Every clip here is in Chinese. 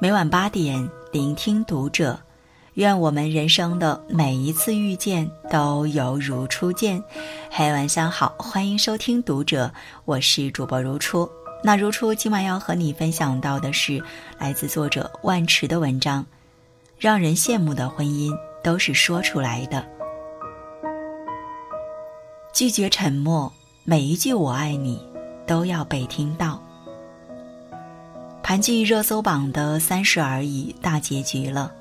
每晚八点，聆听读者。愿我们人生的每一次遇见都犹如初见。嘿，晚上好，欢迎收听读者，我是主播如初。那如初今晚要和你分享到的是来自作者万池的文章，让人羡慕的婚姻都是说出来的。拒绝沉默，每一句我爱你都要被听到。盘踞热搜榜的《三十而已》大结局了。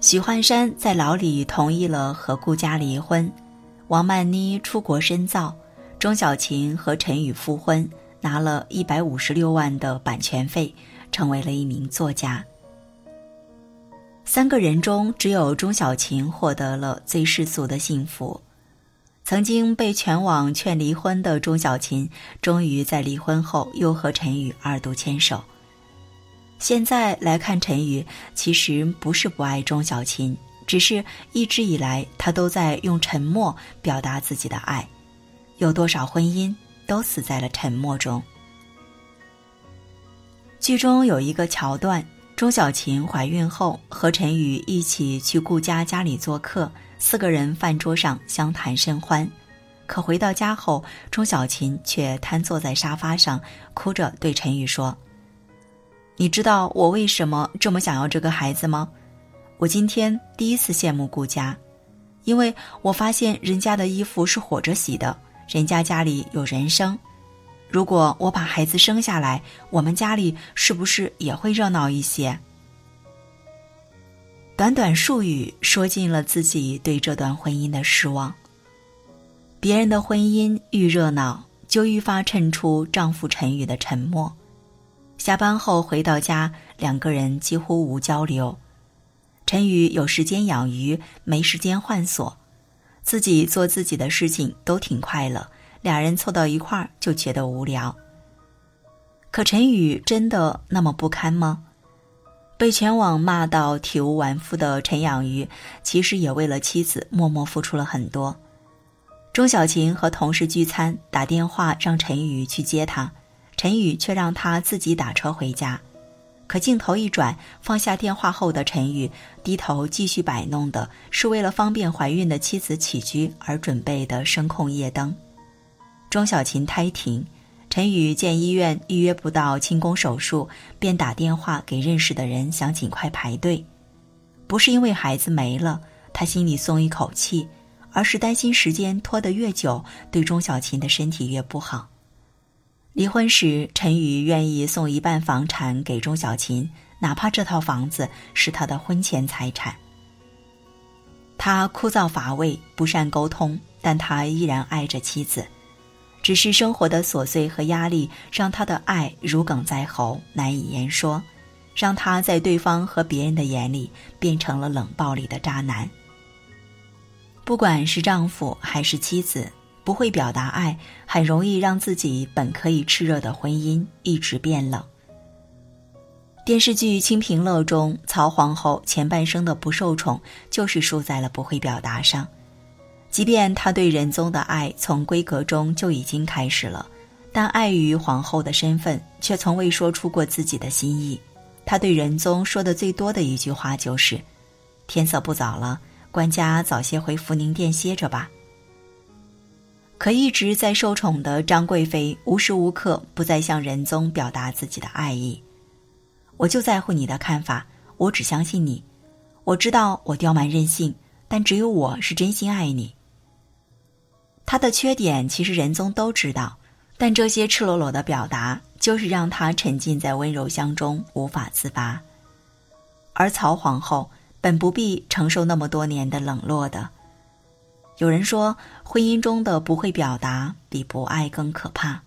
许幻山在牢里同意了和顾家离婚，王曼妮出国深造，钟小琴和陈宇复婚，拿了一百五十六万的版权费，成为了一名作家。三个人中，只有钟小琴获得了最世俗的幸福。曾经被全网劝离婚的钟小琴，终于在离婚后又和陈宇二度牵手。现在来看，陈宇其实不是不爱钟小琴，只是一直以来他都在用沉默表达自己的爱。有多少婚姻都死在了沉默中？剧中有一个桥段，钟小琴怀孕后和陈宇一起去顾家家里做客，四个人饭桌上相谈甚欢。可回到家后，钟小琴却瘫坐在沙发上，哭着对陈宇说。你知道我为什么这么想要这个孩子吗？我今天第一次羡慕顾家，因为我发现人家的衣服是火着洗的，人家家里有人生。如果我把孩子生下来，我们家里是不是也会热闹一些？短短数语说尽了自己对这段婚姻的失望。别人的婚姻愈热闹，就愈发衬出丈夫陈宇的沉默。下班后回到家，两个人几乎无交流。陈宇有时间养鱼，没时间换锁，自己做自己的事情都挺快乐。俩人凑到一块儿就觉得无聊。可陈宇真的那么不堪吗？被全网骂到体无完肤的陈养鱼，其实也为了妻子默默付出了很多。钟小琴和同事聚餐，打电话让陈宇去接她。陈宇却让他自己打车回家，可镜头一转，放下电话后的陈宇低头继续摆弄的是为了方便怀孕的妻子起居而准备的声控夜灯。钟小琴胎停，陈宇见医院预约不到清宫手术，便打电话给认识的人，想尽快排队。不是因为孩子没了，他心里松一口气，而是担心时间拖得越久，对钟小琴的身体越不好。离婚时，陈宇愿意送一半房产给钟小琴，哪怕这套房子是他的婚前财产。他枯燥乏味，不善沟通，但他依然爱着妻子。只是生活的琐碎和压力，让他的爱如鲠在喉，难以言说，让他在对方和别人的眼里变成了冷暴力的渣男。不管是丈夫还是妻子。不会表达爱，很容易让自己本可以炽热的婚姻一直变冷。电视剧《清平乐》中，曹皇后前半生的不受宠，就是输在了不会表达上。即便她对仁宗的爱从闺阁中就已经开始了，但碍于皇后的身份，却从未说出过自己的心意。她对仁宗说的最多的一句话就是：“天色不早了，官家早些回福宁殿歇着吧。”可一直在受宠的张贵妃，无时无刻不在向仁宗表达自己的爱意。我就在乎你的看法，我只相信你。我知道我刁蛮任性，但只有我是真心爱你。他的缺点其实仁宗都知道，但这些赤裸裸的表达，就是让他沉浸在温柔乡中无法自拔。而曹皇后本不必承受那么多年的冷落的。有人说，婚姻中的不会表达比不爱更可怕。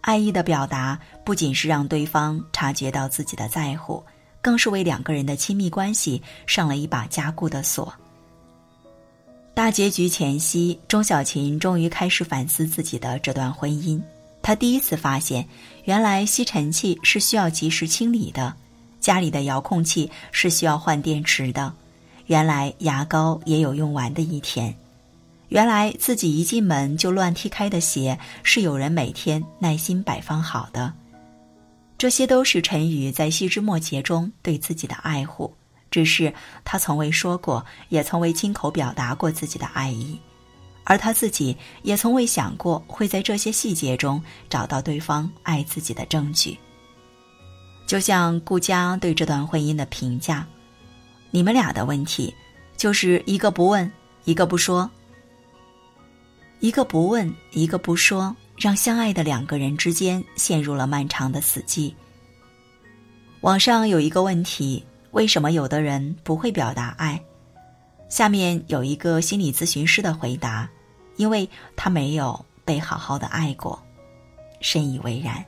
爱意的表达不仅是让对方察觉到自己的在乎，更是为两个人的亲密关系上了一把加固的锁。大结局前夕，钟小琴终于开始反思自己的这段婚姻。她第一次发现，原来吸尘器是需要及时清理的，家里的遥控器是需要换电池的，原来牙膏也有用完的一天。原来自己一进门就乱踢开的鞋，是有人每天耐心摆放好的。这些都是陈宇在细枝末节中对自己的爱护，只是他从未说过，也从未亲口表达过自己的爱意，而他自己也从未想过会在这些细节中找到对方爱自己的证据。就像顾佳对这段婚姻的评价：“你们俩的问题，就是一个不问，一个不说。一个不问，一个不说。”让相爱的两个人之间陷入了漫长的死寂。网上有一个问题：为什么有的人不会表达爱？下面有一个心理咨询师的回答：因为他没有被好好的爱过。深以为然。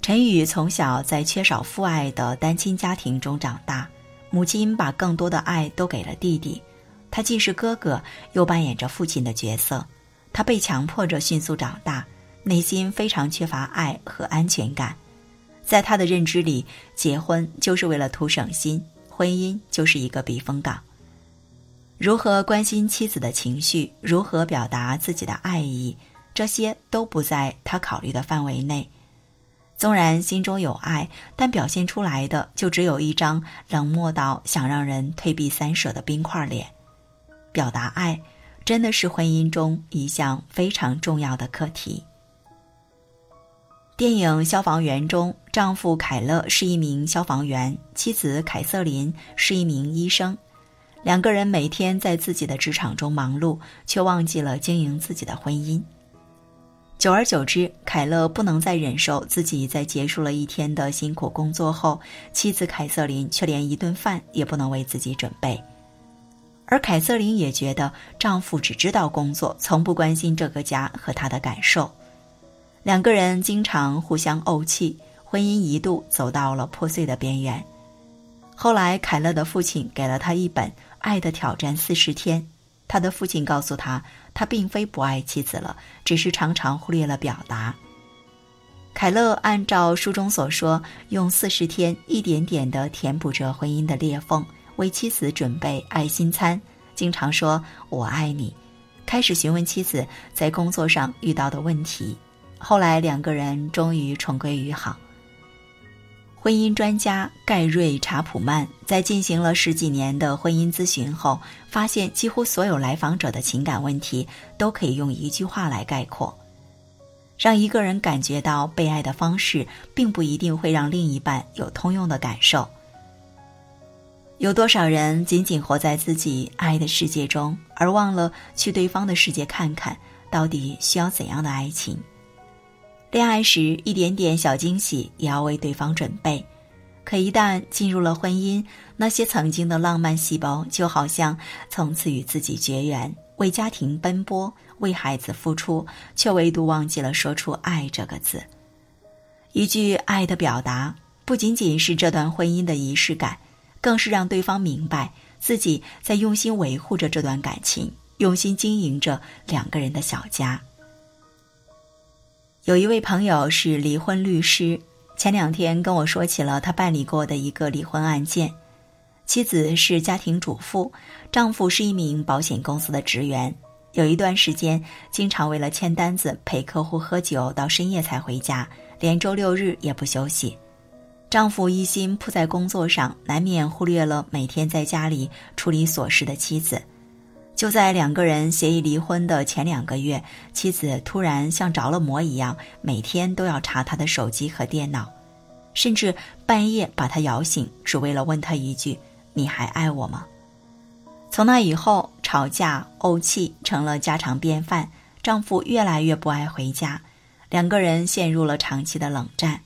陈宇从小在缺少父爱的单亲家庭中长大，母亲把更多的爱都给了弟弟，他既是哥哥，又扮演着父亲的角色。他被强迫着迅速长大，内心非常缺乏爱和安全感。在他的认知里，结婚就是为了图省心，婚姻就是一个避风港。如何关心妻子的情绪，如何表达自己的爱意，这些都不在他考虑的范围内。纵然心中有爱，但表现出来的就只有一张冷漠到想让人退避三舍的冰块脸。表达爱。真的是婚姻中一项非常重要的课题。电影《消防员》中，丈夫凯勒是一名消防员，妻子凯瑟琳是一名医生，两个人每天在自己的职场中忙碌，却忘记了经营自己的婚姻。久而久之，凯勒不能再忍受自己在结束了一天的辛苦工作后，妻子凯瑟琳却连一顿饭也不能为自己准备。而凯瑟琳也觉得丈夫只知道工作，从不关心这个家和她的感受。两个人经常互相怄气，婚姻一度走到了破碎的边缘。后来，凯勒的父亲给了他一本《爱的挑战四十天》，他的父亲告诉他，他并非不爱妻子了，只是常常忽略了表达。凯勒按照书中所说，用四十天一点点地填补着婚姻的裂缝。为妻子准备爱心餐，经常说“我爱你”，开始询问妻子在工作上遇到的问题。后来两个人终于重归于好。婚姻专家盖瑞查普曼在进行了十几年的婚姻咨询后，发现几乎所有来访者的情感问题都可以用一句话来概括：让一个人感觉到被爱的方式，并不一定会让另一半有通用的感受。有多少人仅仅活在自己爱的世界中，而忘了去对方的世界看看，到底需要怎样的爱情？恋爱时一点点小惊喜也要为对方准备，可一旦进入了婚姻，那些曾经的浪漫细胞就好像从此与自己绝缘，为家庭奔波，为孩子付出，却唯独忘记了说出“爱”这个字。一句爱的表达，不仅仅是这段婚姻的仪式感。更是让对方明白自己在用心维护着这段感情，用心经营着两个人的小家。有一位朋友是离婚律师，前两天跟我说起了他办理过的一个离婚案件。妻子是家庭主妇，丈夫是一名保险公司的职员。有一段时间，经常为了签单子陪客户喝酒到深夜才回家，连周六日也不休息。丈夫一心扑在工作上，难免忽略了每天在家里处理琐事的妻子。就在两个人协议离婚的前两个月，妻子突然像着了魔一样，每天都要查他的手机和电脑，甚至半夜把他摇醒，只为了问他一句：“你还爱我吗？”从那以后，吵架、怄气成了家常便饭。丈夫越来越不爱回家，两个人陷入了长期的冷战。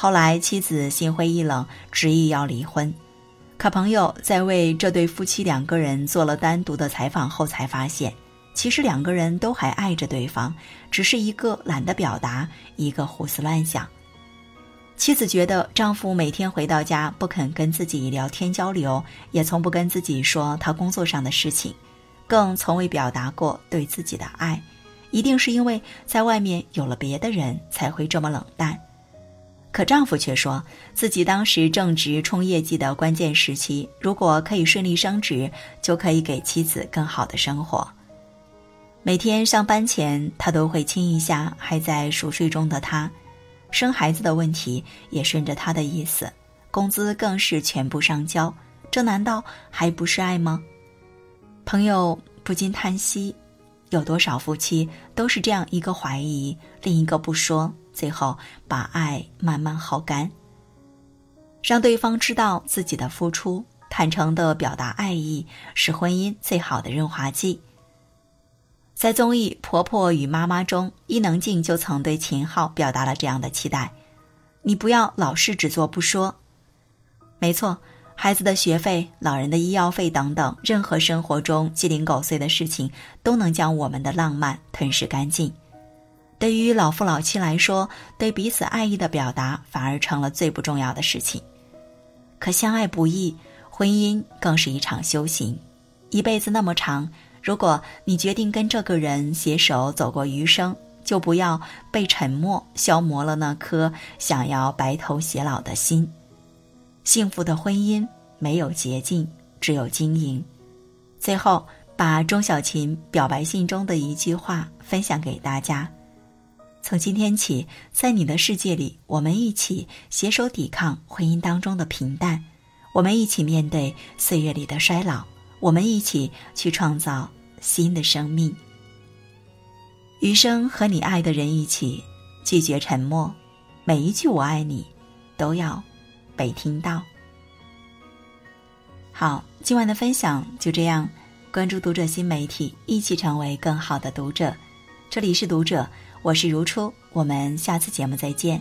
后来，妻子心灰意冷，执意要离婚。可朋友在为这对夫妻两个人做了单独的采访后，才发现，其实两个人都还爱着对方，只是一个懒得表达，一个胡思乱想。妻子觉得丈夫每天回到家不肯跟自己聊天交流，也从不跟自己说他工作上的事情，更从未表达过对自己的爱，一定是因为在外面有了别的人才会这么冷淡。可丈夫却说自己当时正值冲业绩的关键时期，如果可以顺利升职，就可以给妻子更好的生活。每天上班前，他都会亲一下还在熟睡中的她，生孩子的问题也顺着他的意思，工资更是全部上交，这难道还不是爱吗？朋友不禁叹息：有多少夫妻都是这样一个怀疑，另一个不说，最后把爱慢慢耗干。让对方知道自己的付出，坦诚的表达爱意，是婚姻最好的润滑剂。在综艺《婆婆与妈妈》中，伊能静就曾对秦昊表达了这样的期待：“你不要老是只做不说。”没错，孩子的学费、老人的医药费等等，任何生活中鸡零狗碎的事情，都能将我们的浪漫吞噬干净。对于老夫老妻来说，对彼此爱意的表达反而成了最不重要的事情。可相爱不易，婚姻更是一场修行，一辈子那么长。如果你决定跟这个人携手走过余生，就不要被沉默消磨了那颗想要白头偕老的心。幸福的婚姻没有捷径，只有经营。最后，把钟小琴表白信中的一句话分享给大家：从今天起，在你的世界里，我们一起携手抵抗婚姻当中的平淡，我们一起面对岁月里的衰老，我们一起去创造。新的生命，余生和你爱的人一起，拒绝沉默，每一句我爱你，都要被听到。好，今晚的分享就这样，关注读者新媒体，一起成为更好的读者。这里是读者，我是如初，我们下次节目再见。